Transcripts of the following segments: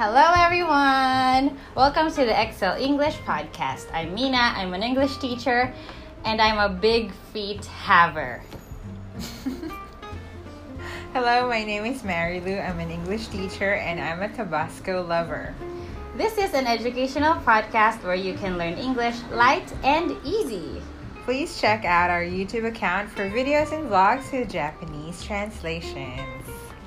Hello, everyone. Welcome to the Excel English podcast. I'm Mina. I'm an English teacher, and I'm a big feet haver. Hello, my name is Mary Lou. I'm an English teacher and I'm a Tabasco lover. This is an educational podcast where you can learn English light and easy. Please check out our YouTube account for videos and vlogs with Japanese translations.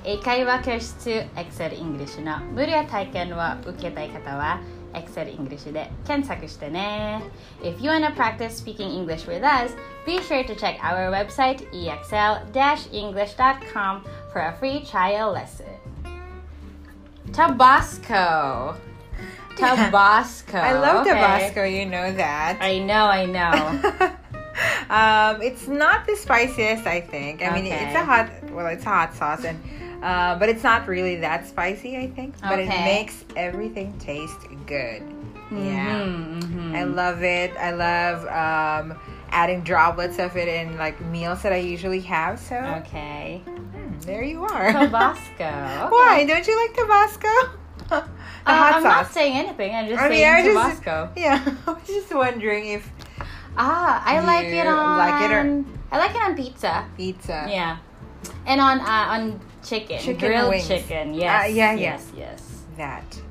英会話教室 Excel English の無料体験を受けたい方は Excel English で検索してね If you wanna practice speaking English with us, be sure to check our website exl-english.com for a free trial lesson. Tabasco. Tabasco. I love Okay. Tabasco, you know that. I know, I know. um, it's not the spiciest, I think. I mean, Okay. it's a hot, well, it's a hot sauce, and uh, but it's not really that spicy, I think. But it makes everything taste good. Yeah. Mhm, mhm. I love it. I love um, adding droplets of it in like meals that I usually have. So Okay. hmm, there you are. Tabasco. Okay. Why don't you like Tabasco? Uh, I'm not saying anything. I'm just I mean, saying just- Tabasco. yeah, I was just wondering if Ah, I like it on. like it or- I like it on pizza. pizza. Yeah, and on uh, on chicken, Chicken grilled wings. chicken. Yes. Uh, yeah, yeah. yes, yes. That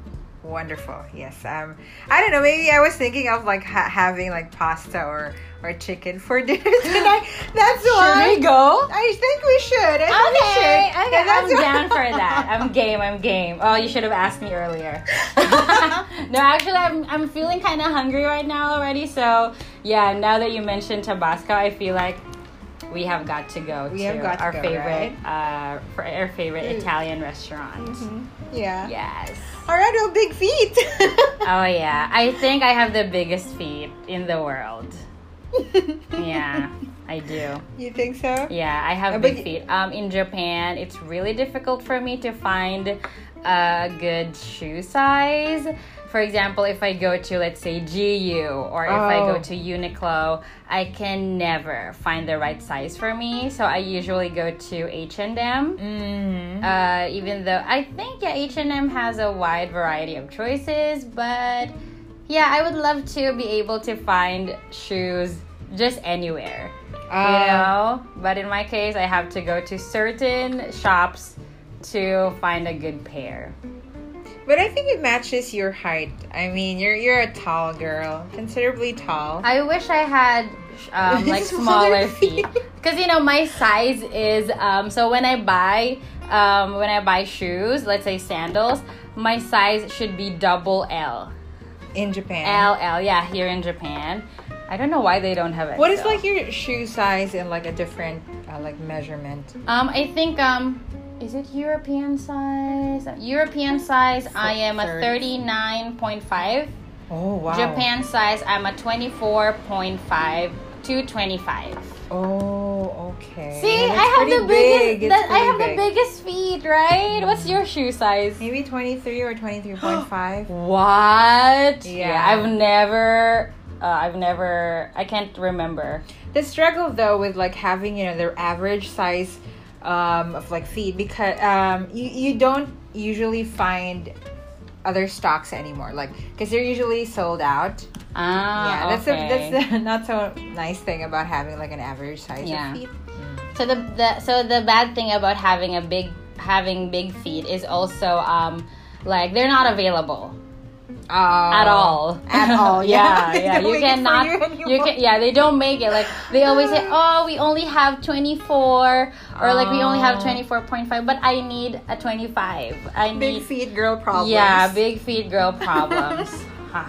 wonderful. Yes. Um, I don't know. Maybe I was thinking of like ha- having like pasta or or chicken for dinner tonight. That's why. Should we go? I think we should. I Okay, should. okay, Yeah, I'm why- down for that. I'm game. I'm game. Oh, you should have asked me earlier. no, actually, I'm I'm feeling kind of hungry right now already. So yeah, now that you mentioned Tabasco, I feel like we have got to go We to have got to our go, favorite uh for our favorite Mm. Italian restaurant. Mhm. Yeah. Yes. All right. Well, big feet. Oh yeah, I think I have the biggest feet in the world. Yeah, I do. You think so? Yeah, I have Uh, big feet. Um, in Japan, it's really difficult for me to find a good shoe size. For example, if I go to let's say GU or if I go Oh. to Uniqlo, I can never find the right size for me. So I usually go to H and M. Uh, even though I think yeah, H and M has a wide variety of choices, but yeah, I would love to be able to find shoes just anywhere, you Uh, know. But in my case, I have to go to certain shops to find a good pair. But I think it matches your height. I mean, you're you're a tall girl, considerably tall. I wish I had um, like smaller feet. because you know my size is um, so when I buy um, when I buy shoes, let's say sandals, my size should be double L. in Japan. LL, yeah, here in Japan. I don't know why they don't have it. What is like your shoe size in like a different uh, like measurement? Um, I think um, is it European size? European size, I am a thirty-nine point five. Oh wow. Japan size, I'm a twenty-four point five to twenty-five. Oh okay. See, I have the biggest. big. That- I have big. the biggest feet, right? What's your shoe size? Maybe twenty three or twenty three point five. What? Yeah. I've never. Uh, I've never. I can't remember. The struggle though with like having you know their average size um, of like feet because um, you you don't usually find other stocks anymore like because they're usually sold out. Ah, yeah, that's okay. the, that's the not so nice thing about having like an average size Yeah. of feet. So the, the so the bad thing about having a big having big feet is also um like they're not available at all. At all, yeah, yeah. Yeah. You make it for cannot. you You, can. Yeah, they don't make it. Like they always say, oh, we only have twenty four, or like we only have Oh. twenty four point five, but I need a twenty five. I need Big feet girl problems. Yeah, big feet girl problems. Huh.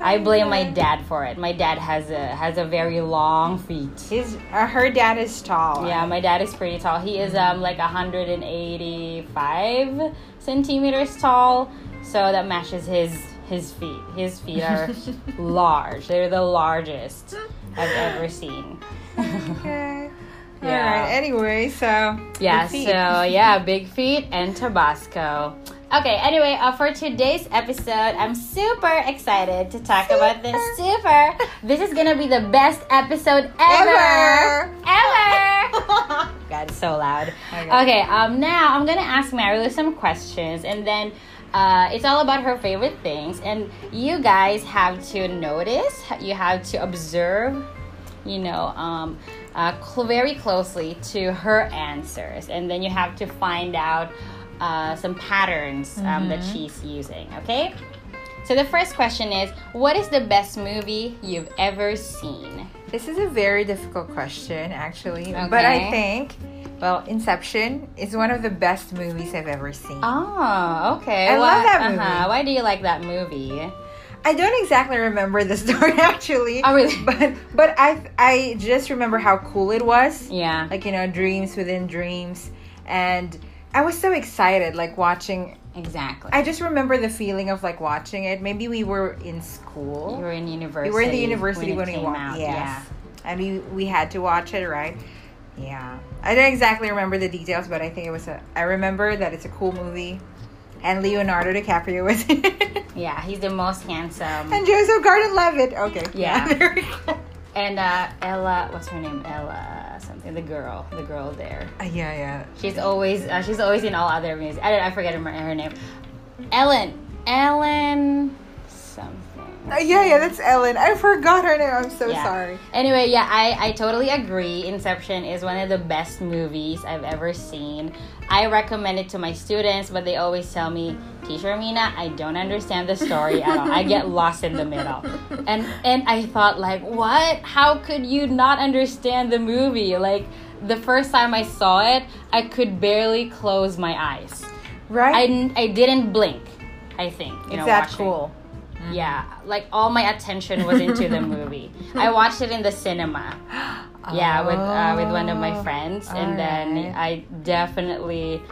I blame my dad for it. My dad has a has a very long feet. His uh, her dad is tall. Yeah, my dad is pretty tall. He is um like 185 centimeters tall, so that matches his his feet. His feet are large. They're the largest I've ever seen. Okay. Yeah. All right. Anyway, so Yeah, so yeah, big feet and Tabasco. Okay, anyway, uh, for today's episode, I'm super excited to talk about this. Super! This is gonna be the best episode ever! Ever. Ever! God, it's so loud. Okay. Okay, um, now I'm gonna ask Marilu some questions, and then Uh, it's all about her favorite things, and you guys have to notice, you have to observe, you know, um, uh, cl- very closely to her answers, and then you have to find out uh, some patterns um, that she's using. Okay. So the first question is, what is the best movie you've ever seen? This is a very difficult question, actually. But I think, well, Inception is one of the best movies I've ever seen. Oh, okay. I love that movie. Uh-huh. Why do you like that movie? I don't exactly remember the story actually. Oh, really? But but I I just remember how cool it was. Yeah. Like you know, dreams within dreams, and I was so excited, like watching. Exactly. I just remember the feeling of like watching it. Maybe we were in school. you were in university. We were in the university when, when, we watched. Yes. Yeah. And we we had to watch it, right? Yeah. I don't exactly remember the details, but I think it was a. I remember that it's a cool movie, and Leonardo DiCaprio was in it. Yeah, he's the most handsome. and Joseph Gordon-Levitt. Okay. Yeah. go. And uh, Ella, what's her name? Ella something. The girl, the girl there. Uh, yeah, yeah. She's always uh, she's always in all other movies. I don't, I forget her, her name. Ellen, Ellen, something. Uh, yeah, yeah, that's Ellen. I forgot her name. I'm so Yeah. sorry. Anyway, yeah, I, I totally agree. Inception is one of the best movies I've ever seen. I recommend it to my students, but they always tell me, Teacher Mina, I don't understand the story at all. I get lost in the middle. And and I thought like, what? How could you not understand the movie? Like the first time I saw it, I could barely close my eyes. Right. I, I didn't blink, I think. You know, that watching. cool. Yeah, like all my attention was into the movie. I watched it in the cinema. Yeah, with uh, with one of my friends, and then. I definitely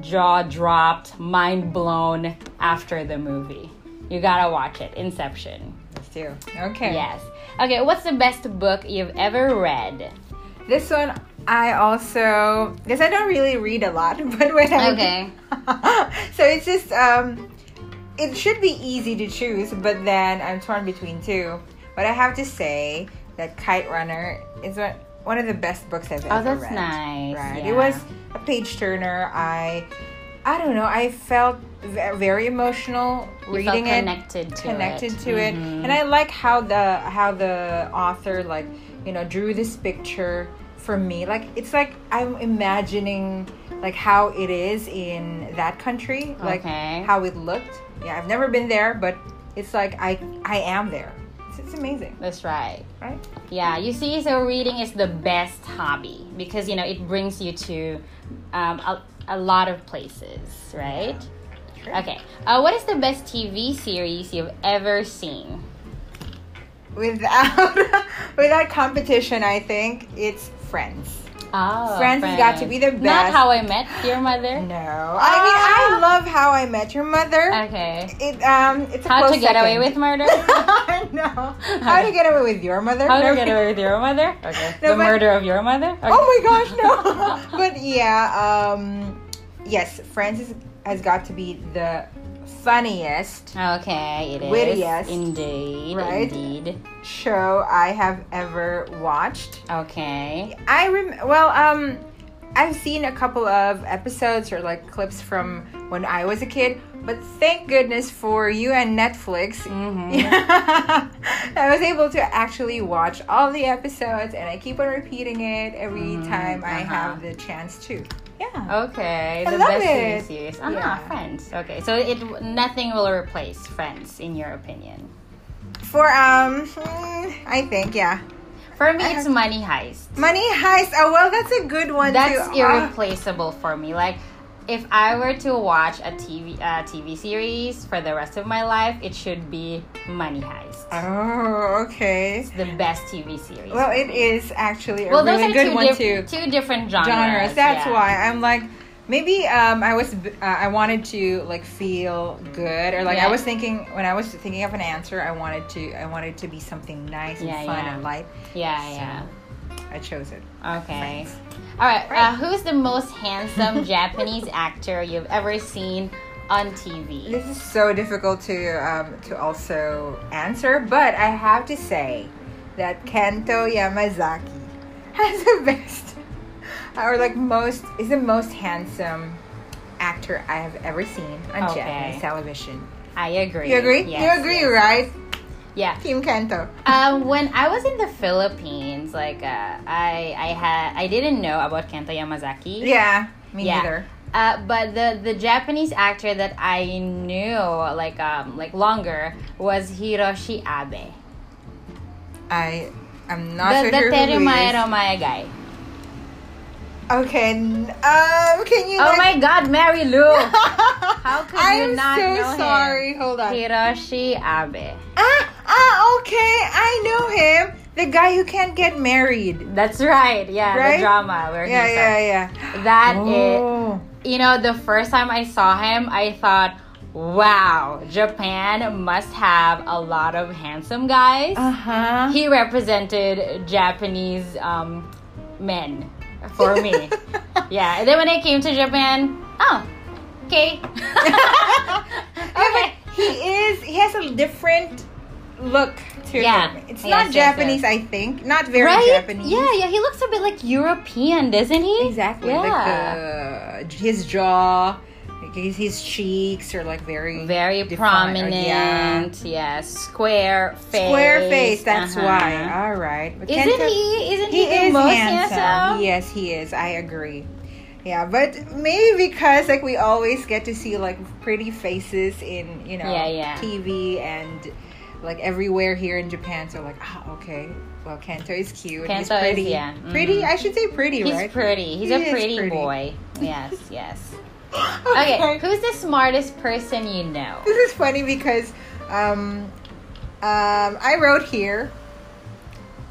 jaw dropped, mind blown after the movie. You gotta watch it, Inception. Let's do. Okay. Yes. Okay, what's the best book you've ever read? This one I also because I don't really read a lot, but when I Okay. so it's just um, it should be easy to choose, but then I'm torn between two. But I have to say that Kite Runner is one one of the best books I've Oh, ever read. Oh, that's nice. Right. yeah. It was a page turner. I I don't know. I felt very emotional You reading felt it connected to connected it. to it Mhm. and i like how the how the author like you know drew this picture for me like it's like i'm imagining like how it is in that country like Okay. how it looked yeah i've never been there but it's like i i am there it's, it's amazing That's right. right Yeah, you see, so reading is the best hobby because you know it brings you to um, a, a lot of places, right? Sure. Okay, uh, what is the best TV series you've ever seen? without without competition i think it's friends Oh, Friends has got to be the best. Not. How I Met Your Mother. no i mean i love how i met your mother Okay. It um, it's a How to Get Away with Murder. no. How to get away with your mother? How No. to Get Away with Your Mother. Okay. No, the but- Murder of Your Mother. Okay. Oh my gosh, no. but yeah, um, yes, Friends has got to be the funniest Okay, it is. Wittiest. Indeed. Right? Indeed. show I have ever watched. Okay. I rem well, um, I've seen a couple of episodes or like clips from when I was a kid, but thank goodness for you and Netflix. Mhm. I was able to actually watch all the episodes and I keep on repeating it every Mhm, time I uh-huh. have the chance to. Yeah. Okay, I the love best it. TV series. Ah, Yeah. Friends. Okay, so it nothing will replace Friends in your opinion. For um hmm, I think yeah. For me, it's Money Heist. Money Heist. Oh well, that's a good one That's too. Ah, irreplaceable for me. Like, if I were to watch a TV uh, TV series for the rest of my life, it should be Money Heist. oh, okay. It's the best TV series. Well, it is actually a well, those really are good two, one too. two different genres. Genres. That's yeah. why I'm like. Maybe um, I was uh, I wanted to like feel good or like Yeah. I was thinking when I was thinking of an answer I wanted to I wanted to be something nice and Yeah, fun and light Yeah, So, yeah. I chose it. Okay. Friends. All right. Uh, who's the most handsome Japanese actor you've ever seen on TV? This is so difficult to um, to also answer, but I have to say that Kento Yamazaki has the best or like most is the most handsome actor I have ever seen on Okay. Japanese television. I agree. You agree? Yes, you agree, yes. right? Yeah. Team Kento. Um, when I was in the Philippines, like uh, I I had I didn't know about Kento Yamazaki. Yeah, me Yeah. neither. Uh, but the the Japanese actor that I knew like um like longer was Hiroshi Abe. I I'm not the so the sure Terumae guy. Okay, um, can you? Oh like- my God, Mary Lou! How could you I'm not so know him? sorry. Hold on. Hiroshi Abe. Ah, ah, okay. I know him. The guy who can't get married. That's right. Yeah, Right? the drama where Yeah, yeah, yeah. That is, oh. you know, the first time I saw him, I thought, wow, Japan must have a lot of handsome guys. Uh huh. he represented Japanese um, men for me. yeah, and then when I came to Japan, oh, okay. okay. He is. He has a different look to Yeah. him. It's Yes, not yes, Japanese, yes. I think. Not very right? Japanese. Yeah, yeah, he looks a bit like European, doesn't he? Exactly. Yeah. Like the, his jaw, like his, his cheeks are like very Very defined, prominent. yeah. Yeah. Square face. Square face. That's Uh-huh. why. All right. But Isn't Kento- he? Isn't he, He the is most handsome. handsome? Yes, he is. I agree. Yeah, but maybe because like we always get to see like pretty faces in you know Yeah, yeah. TV and like everywhere here in Japan. So like, ah, okay. Well, Kento is cute. He's Kento is- pretty. yeah, Pretty. mhm. I should say pretty, He's right? pretty. He's He a pretty, pretty. boy. Yes, yes. Okay, who's the smartest person you know? This is funny because um, um, I wrote here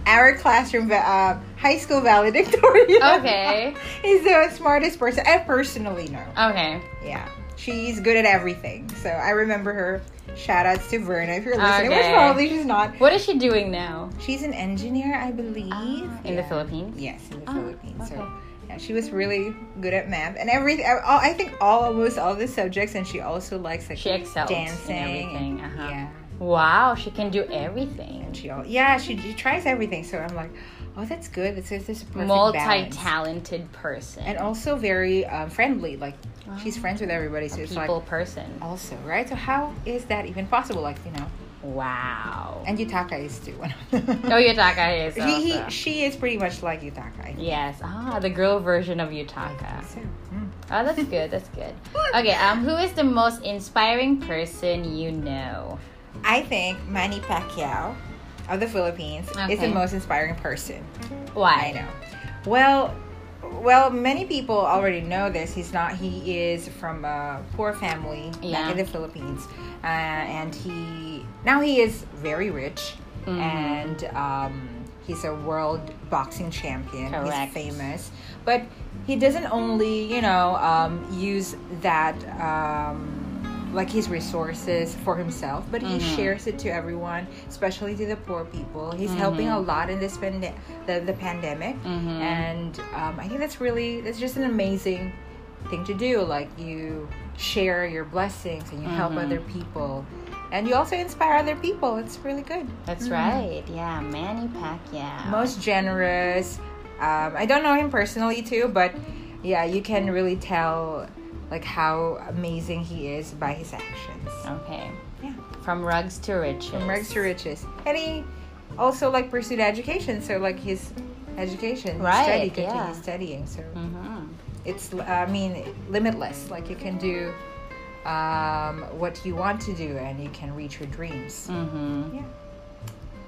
our classroom, uh, high school valedictorian. Okay. is the smartest person I personally know. Okay. Yeah, she's good at everything. So I remember her. Shout outs to Verna if you're listening, which probably she's not. What is she doing now? She's an engineer, I believe. Ah, in the Philippines? Yes, in the Ah, Philippines. So okay. Yeah, she was really good at math and everything. I think all almost all the subjects, and she also likes like She excels in dancing. everything, and- uh-huh. Yeah, Wow, she can do everything. and she al- yeah she, she tries everything. So I'm like, oh, that's good. This is this perfect balance. Multi-talented person. and also very um, friendly. Like she's Oh. friends with everybody. So a it's people like person. also right. So how is that even possible? Like you know, Wow. and Yutaka is too. oh, Yutaka is He, he, also. she is pretty much like Yutaka. Yes. Ah, the girl version of Yutaka. So, mm. Oh, that's good. That's good. Okay. Um, who is the most inspiring person you know? I think Manny Pacquiao of the Philippines is the most inspiring person. Why? I know. Well, well, many people already know this. He's not. He is from a poor family Yeah. back in the Philippines, uh, and he now he is very rich, Mhm. and um, he's a world boxing champion. Correct. He's famous, but he doesn't only you know um, use that. Um, like his resources for himself, but he Mhm. shares it to everyone, especially to the poor people. He's helping a Mhm. lot in this pande- the, the pandemic, Mhm. and um, I think that's really that's just an amazing thing to do. Like you share your blessings and you help Mhm. other people, and you also inspire other people. It's really good. That's Mhm. right. Yeah, Manny Pacquiao. Most generous. Um, I don't know him personally too, but yeah, you can really tell like how amazing he is by his actions. Okay. Yeah. From rugs to riches. from rags to riches. And he also like pursued education, so like his education, Right, study, yeah. studying. So Mm-hmm. it's I mean limitless. Like you can do um, what you want to do, and you can reach your dreams. Mm-hmm.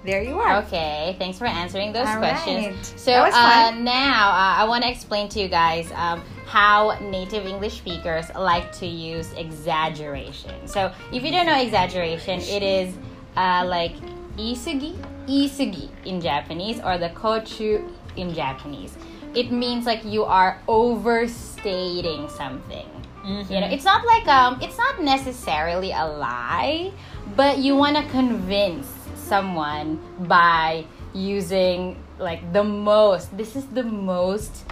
There you are. Okay, thanks for answering those All questions. right. So uh, now uh, I want to explain to you guys um, how native English speakers like to use exaggeration. So if you don't know exaggeration, it is uh, like isugi, isugi in Japanese, or the kochu in Japanese. It means like you are overstating something. Mm-hmm. You know, it's not like um, it's not necessarily a lie, but you want to convince someone by using like the most. This is the most.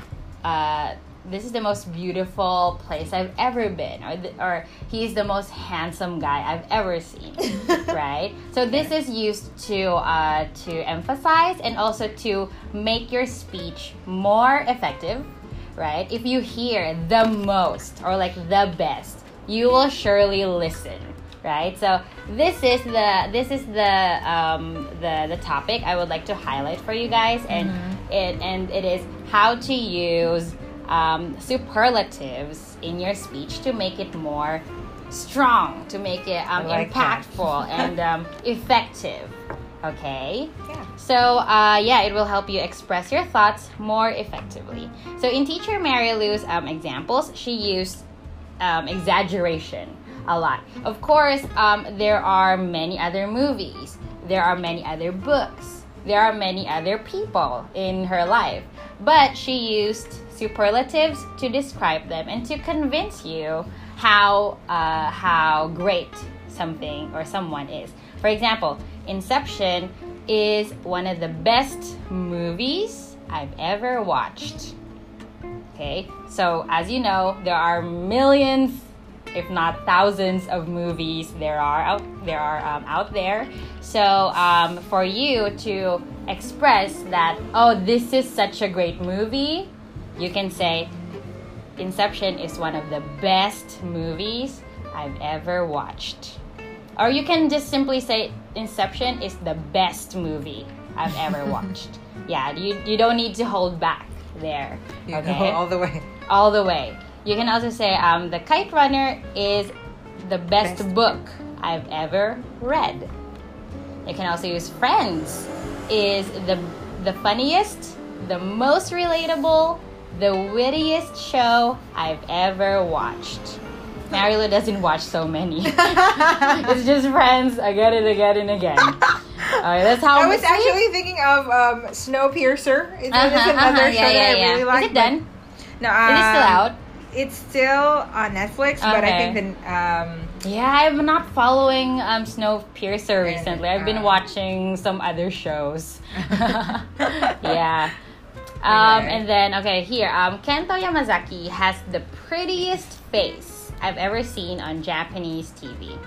Uh, this is the most beautiful place I've ever been, or the, or he's the most handsome guy I've ever seen, right? So this is used to uh, to emphasize and also to make your speech more effective, right? If you hear the most or like the best, you will surely listen, right? So this is the this is the um, the the topic I would like to highlight for you guys, and it and it is how to use um, superlatives in your speech to make it more strong, to make it um, like impactful and um, effective. Okay. Yeah. So, uh, yeah, it will help you express your thoughts more effectively. So, in Teacher Mary Lou's um, examples, she used um, exaggeration a lot. Of course, um, there are many other movies, there are many other books, there are many other people in her life, but she used superlatives to describe them and to convince you how uh, how great something or someone is. For example, Inception is one of the best movies I've ever watched. Okay, so as you know, there are millions, if not thousands, of movies there are out there are um, out there. So um, for you to express that, oh, this is such a great movie, you can say, Inception is one of the best movies I've ever watched. Or you can just simply say Inception is the best movie I've ever watched. yeah, you, you don't need to hold back there. You okay? all the way. all the way. You can also say um, The Kite Runner is the best, Best. book I've ever read. You can also use Friends is the the funniest, the most relatable, the wittiest show I've ever watched. Marilu doesn't watch so many. it's just Friends again and again and again. Alright, that's how I was see? actually thinking of um, Snowpiercer. It's, Uh-huh, another uh-huh, show yeah, yeah, that I yeah. really like. Is it done? No, Is it still um, out? It's still on Netflix, but I think the um, Yeah, I'm not following um, Snowpiercer recently. I've been uh, watching some other shows. yeah. Um, and then, okay, here, um, Kento Yamazaki has the prettiest face I've ever seen on Japanese TV.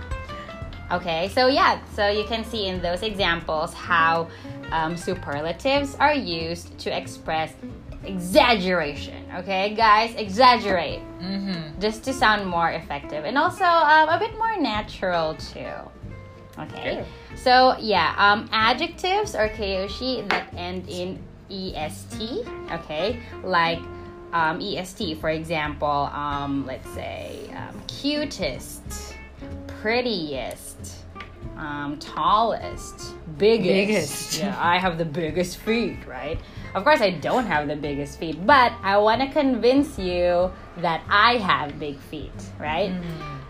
Okay, so yeah, so you can see in those examples how um, superlatives are used to express exaggeration. Okay, guys, exaggerate mm-hmm. just to sound more effective and also um, a bit more natural too. Okay. So yeah, um, adjectives or kyoshi that end in est. Okay, like um, est for example. Um, let's say um, cutest, prettiest, um, tallest, biggest. Biggest. Yeah, I have the biggest feet, right? Of course, I don't have the biggest feet, but I want to convince you that I have big feet, right?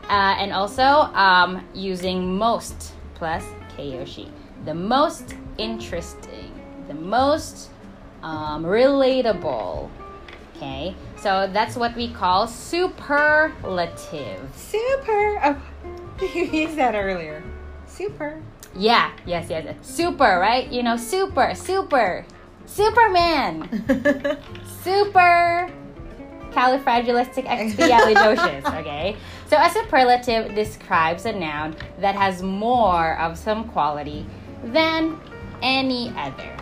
Uh, and also um, using most plus kyoshi. The most interesting, the most um, relatable. Okay, so that's what we call superlative. super. Oh, you used that earlier. Super. Yeah, yes, yes. Super, right? You know, super, super, Superman, super califragilisticexpialidocious. Okay, so a superlative describes a noun that has more of some quality than any other.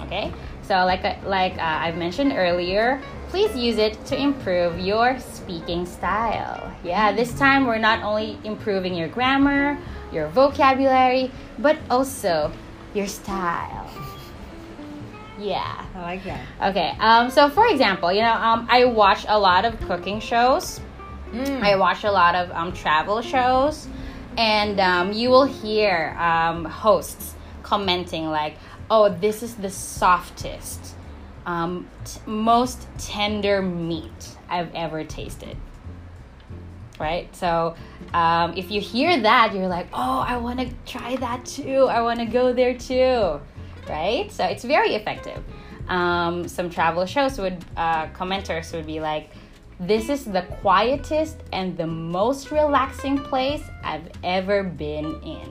Okay, so like uh, like uh, I've mentioned earlier, please use it to improve your speaking style. Yeah, this time we're not only improving your grammar, your vocabulary, but also your style. Yeah. I like that. Okay. Um, so, for example, you know, um, I watch a lot of cooking shows. Mm. I watch a lot of um, travel shows, and um, you will hear um, hosts commenting like, "Oh, this is the softest, um, t- most tender meat I've ever tasted." Right. So, um, if you hear that, you're like, "Oh, I want to try that too. I want to go there too." Right. So it's very effective. Um, some travel shows would uh, commenters would be like, this is the quietest and the most relaxing place I've ever been in.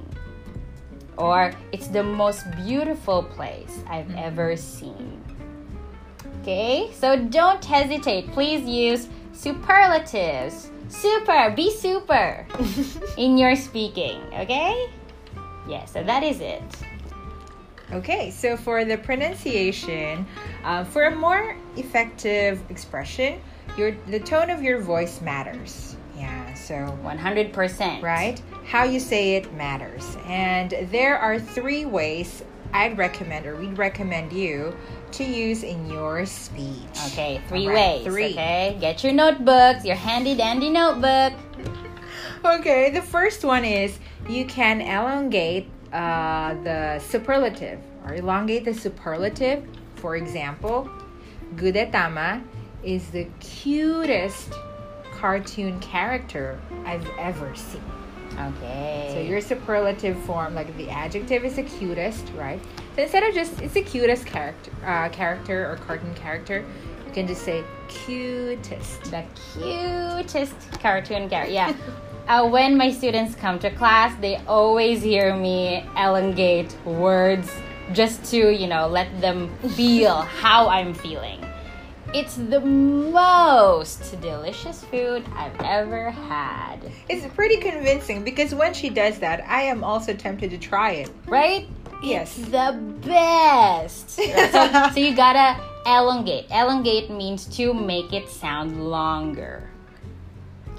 Or it's the most beautiful place I've ever seen. Okay, so don't hesitate. Please use superlatives. Super, be super in your speaking, okay? Yeah, so that is it. Okay, so for the pronunciation, uh, for a more effective expression, your the tone of your voice matters. Yeah, so 100%. right, how you say it matters, and there are three ways I'd recommend or we'd recommend you to use in your speech. Okay, three right, ways. Three. Okay, get your notebooks, your handy dandy notebook. Okay, the first one is you can elongate uh, the superlative or elongate the superlative. For example, Gudetama is the cutest cartoon character I've ever seen. Okay. So your superlative form, like the adjective is the cutest, right? So instead of just it's the cutest character, uh, character or cartoon character, you can just say cutest. the cutest cartoon character. Yeah. Uh, when my students come to class, they always hear me elongate words just to, you know, let them feel how I'm feeling. It's the most delicious food I've ever had. It's pretty convincing because when she does that, I am also tempted to try it. Right? Yes. It's the best. so, so you gotta elongate. Elongate means to make it sound longer.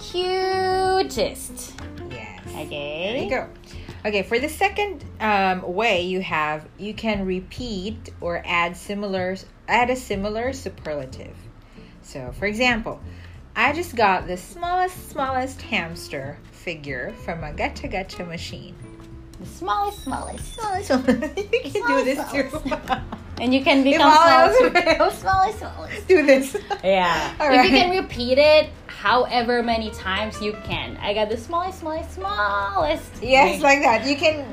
Cutest. Yes. Okay. There you go. Okay, for the second um, way, you have you can repeat or add similar add a similar superlative. So, for example, I just got the smallest smallest hamster figure from a gacha gacha machine. The smallest, smallest. Smallest, smallest. you can do this too. And you can if become all small else fails, smallest, smallest. do this. Yeah. All if right. you can repeat it however many times you can. I got the smallest, smallest, smallest. Yes, like that. You can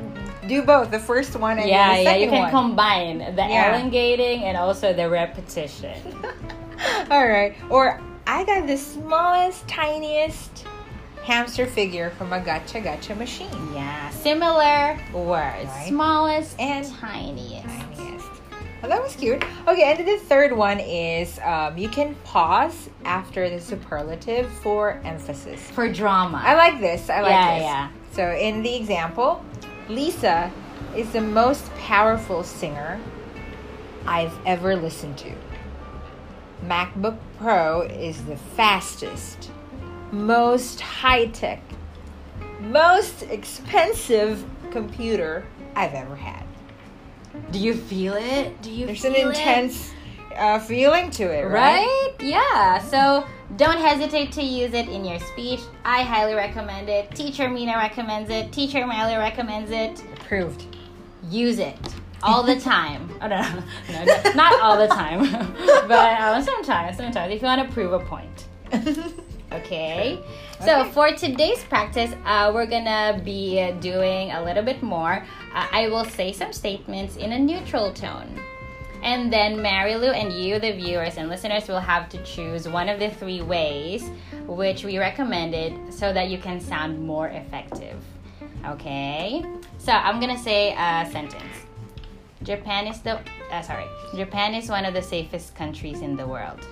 do both. The first one and yeah, the yeah. second You can one. combine the Yeah. elongating and also the repetition. All right. Or I got the smallest, tiniest hamster figure from a gacha gacha machine. Yeah, similar words. Right. Smallest And. Tiniest. Well, that was cute. Okay, and then the third one is um, you can pause after the superlative for emphasis. For drama. I like this. I like Yeah, this. yeah. So in the example, Lisa is the most powerful singer I've ever listened to. MacBook Pro is the fastest, most high tech, most expensive computer I've ever had. Do you feel it? Do you There's an feel it? intense uh, feeling to it, right? Right? Yeah. So don't hesitate to use it in your speech. I highly recommend it. Teacher Mina recommends it. Teacher Miley recommends it. Approved. Use it all the time. oh, no, no, no, not all the time, but um, sometimes, sometimes if you want to prove a point. Okay. So for today's practice, uh, we're gonna be uh, doing a little bit more. Uh, I will say some statements in a neutral tone. And then Mary Lou and you, the viewers and listeners, will have to choose one of the three ways which we recommended so that you can sound more effective. Okay? So I'm gonna say a sentence. Japan is the uh, sorry. Japan is one of the safest countries in the world.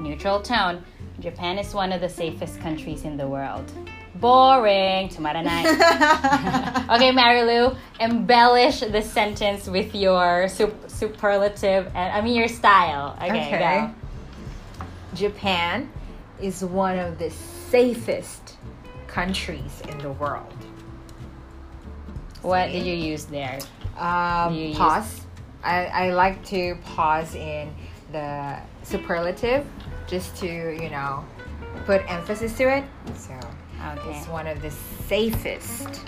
Neutral tone. Japan is one of the safest countries in the world. Boring. Tomorrow night. okay, Mary Lou, embellish the sentence with your sup- superlative and I mean your style. Okay, Okay. Japan is one of the safest countries in the world. What did you use there? Um, You use- pause. I, I like to pause in the superlative just to, you know, put emphasis to it. So Okay. it's one of the safest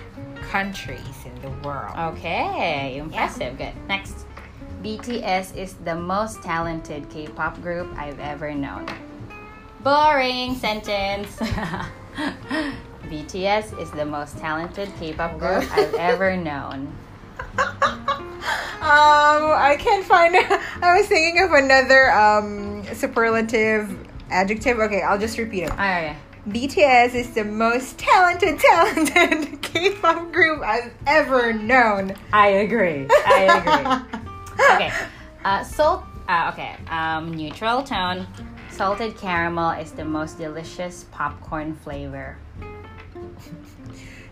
countries in the world. Okay, impressive. Good. Next. BTS is the most talented K-pop group I've ever known. Boring sentence. BTS is the most talented K-pop group I've ever known. Um, I can't find. I was thinking of another um superlative adjective. Okay, I'll just repeat it. Okay. BTS is the most talented, talented K-pop group I've ever known. I agree. I agree. okay. Uh, salt. Uh, okay. Um, neutral tone. Salted caramel is the most delicious popcorn flavor.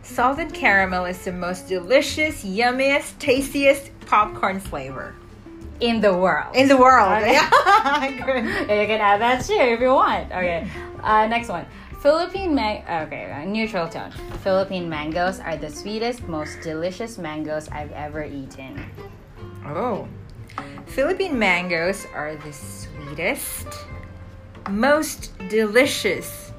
Salted caramel is the most delicious, yummiest, tastiest popcorn flavor In the world. in the world? Okay. Yeah. You can add that too if you want. Okay. Uh, next one. Philippine man. Okay, uh, neutral tone. Philippine mangoes are the sweetest, most delicious mangoes I've ever eaten. Oh. Philippine mangoes are the sweetest, most delicious,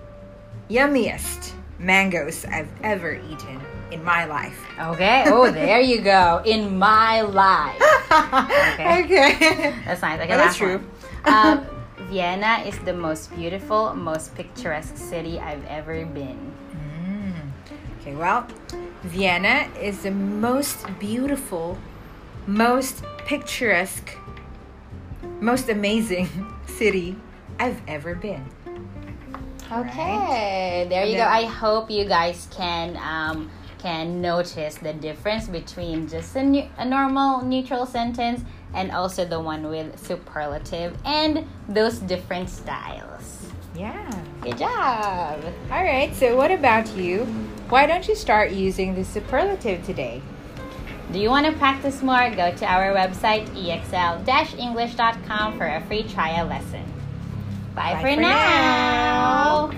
yummiest mangoes I've ever eaten in my life. Okay. Oh, there you go. In my life. Okay. Okay. That's nice. Okay, that's true. Um, Vienna is the most beautiful, most picturesque city I've ever been. Okay, well, Vienna is the most beautiful, most picturesque, most amazing city I've ever been. Okay, there you go. I hope you guys can um, can notice the difference between just a, a normal neutral sentence and also the one with superlative and those different styles. Yeah. Good job. All right, so what about you? Why don't you start using the superlative today? Do you want to practice more? Go to our website excel-english.com for a free trial lesson. Bye, Bye for, for now.